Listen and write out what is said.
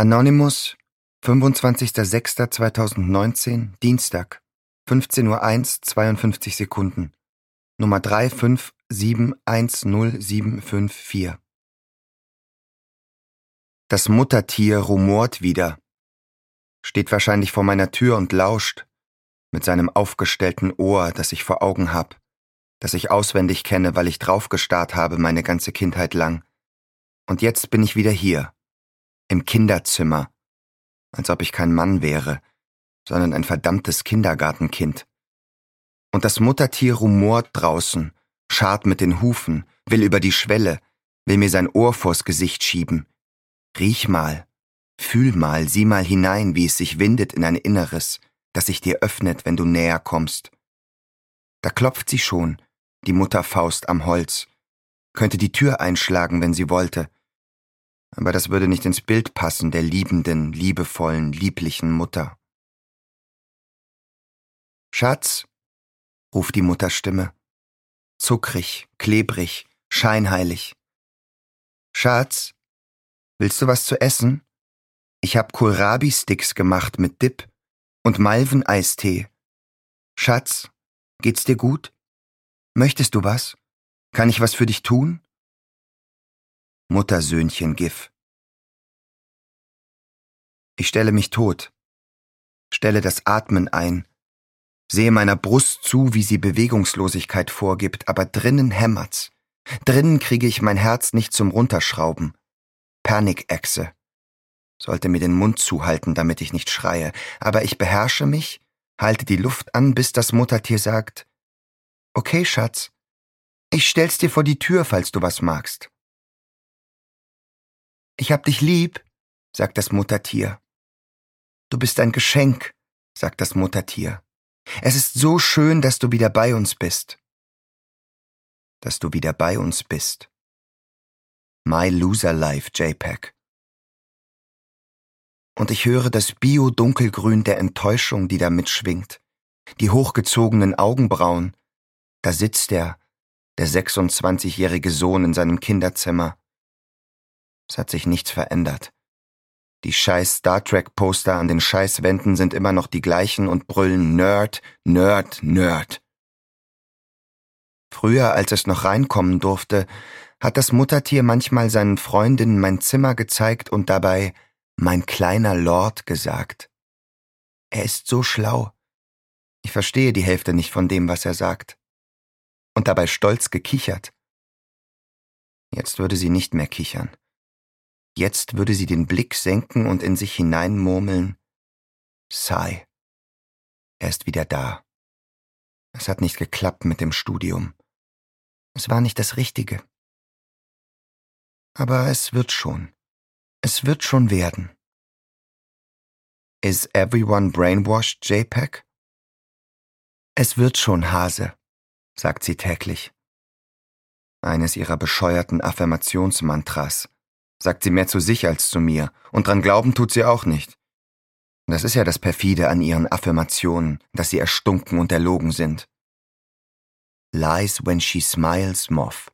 Anonymous, 25.06.2019, Dienstag, 15.01 Uhr 52 Sekunden. Nummer 3571074. Das Muttertier rumort wieder. Steht wahrscheinlich vor meiner Tür und lauscht, mit seinem aufgestellten Ohr, das ich vor Augen hab, das ich auswendig kenne, weil ich draufgestarrt habe meine ganze Kindheit lang. Und jetzt bin ich wieder hier, im Kinderzimmer, als ob ich kein Mann wäre, sondern ein verdammtes Kindergartenkind. Und das Muttertier rumort draußen, scharrt mit den Hufen, will über die Schwelle, will mir sein Ohr vors Gesicht schieben. Riech mal, fühl mal, sieh mal hinein, wie es sich windet in ein Inneres, das sich dir öffnet, wenn du näher kommst. Da klopft sie schon, die Mutterfaust am Holz, könnte die Tür einschlagen, wenn sie wollte, aber das würde nicht ins Bild passen der liebenden, liebevollen, lieblichen Mutter. Schatz, ruft die Mutterstimme. Zuckrig, klebrig, scheinheilig. Schatz, willst du was zu essen? Ich hab Kohlrabi-Sticks gemacht mit Dip und Malven-Eistee. Schatz, geht's dir gut? Möchtest du was? Kann ich was für dich tun? Muttersöhnchen Gif. Ich stelle mich tot, stelle das Atmen ein, sehe meiner Brust zu, wie sie Bewegungslosigkeit vorgibt, aber drinnen hämmert's. Drinnen kriege ich mein Herz nicht zum Runterschrauben. Panikechse. Sollte mir den Mund zuhalten, damit ich nicht schreie, aber ich beherrsche mich, halte die Luft an, bis das Muttertier sagt, Okay, Schatz, ich stell's dir vor die Tür, falls du was magst. Ich hab dich lieb, sagt das Muttertier. Du bist ein Geschenk, sagt das Muttertier. Es ist so schön, dass du wieder bei uns bist. Dass du wieder bei uns bist. My Loser Life JPEG. Und ich höre das Bio-Dunkelgrün der Enttäuschung, die da mitschwingt. Die hochgezogenen Augenbrauen. Da sitzt er, der 26-jährige Sohn in seinem Kinderzimmer es hat sich nichts verändert. Die scheiß Star Trek Poster an den scheiß Wänden sind immer noch die gleichen und brüllen Nerd, Nerd, Nerd. Früher, als es noch reinkommen durfte, hat das Muttertier manchmal seinen Freundinnen mein Zimmer gezeigt und dabei mein kleiner Lord gesagt. Er ist so schlau. Ich verstehe die Hälfte nicht von dem, was er sagt. Und dabei stolz gekichert. Jetzt würde sie nicht mehr kichern. Jetzt würde sie den Blick senken und in sich hineinmurmeln. Sai. Er ist wieder da. Es hat nicht geklappt mit dem Studium. Es war nicht das Richtige. Aber es wird schon. Es wird schon werden. Is everyone brainwashed, JPEG? Es wird schon, Hase, sagt sie täglich. Eines ihrer bescheuerten Affirmationsmantras, sagt sie mehr zu sich als zu mir, und dran glauben tut sie auch nicht. Das ist ja das perfide an ihren Affirmationen, dass sie erstunken und erlogen sind. Lies when she smiles, Moth.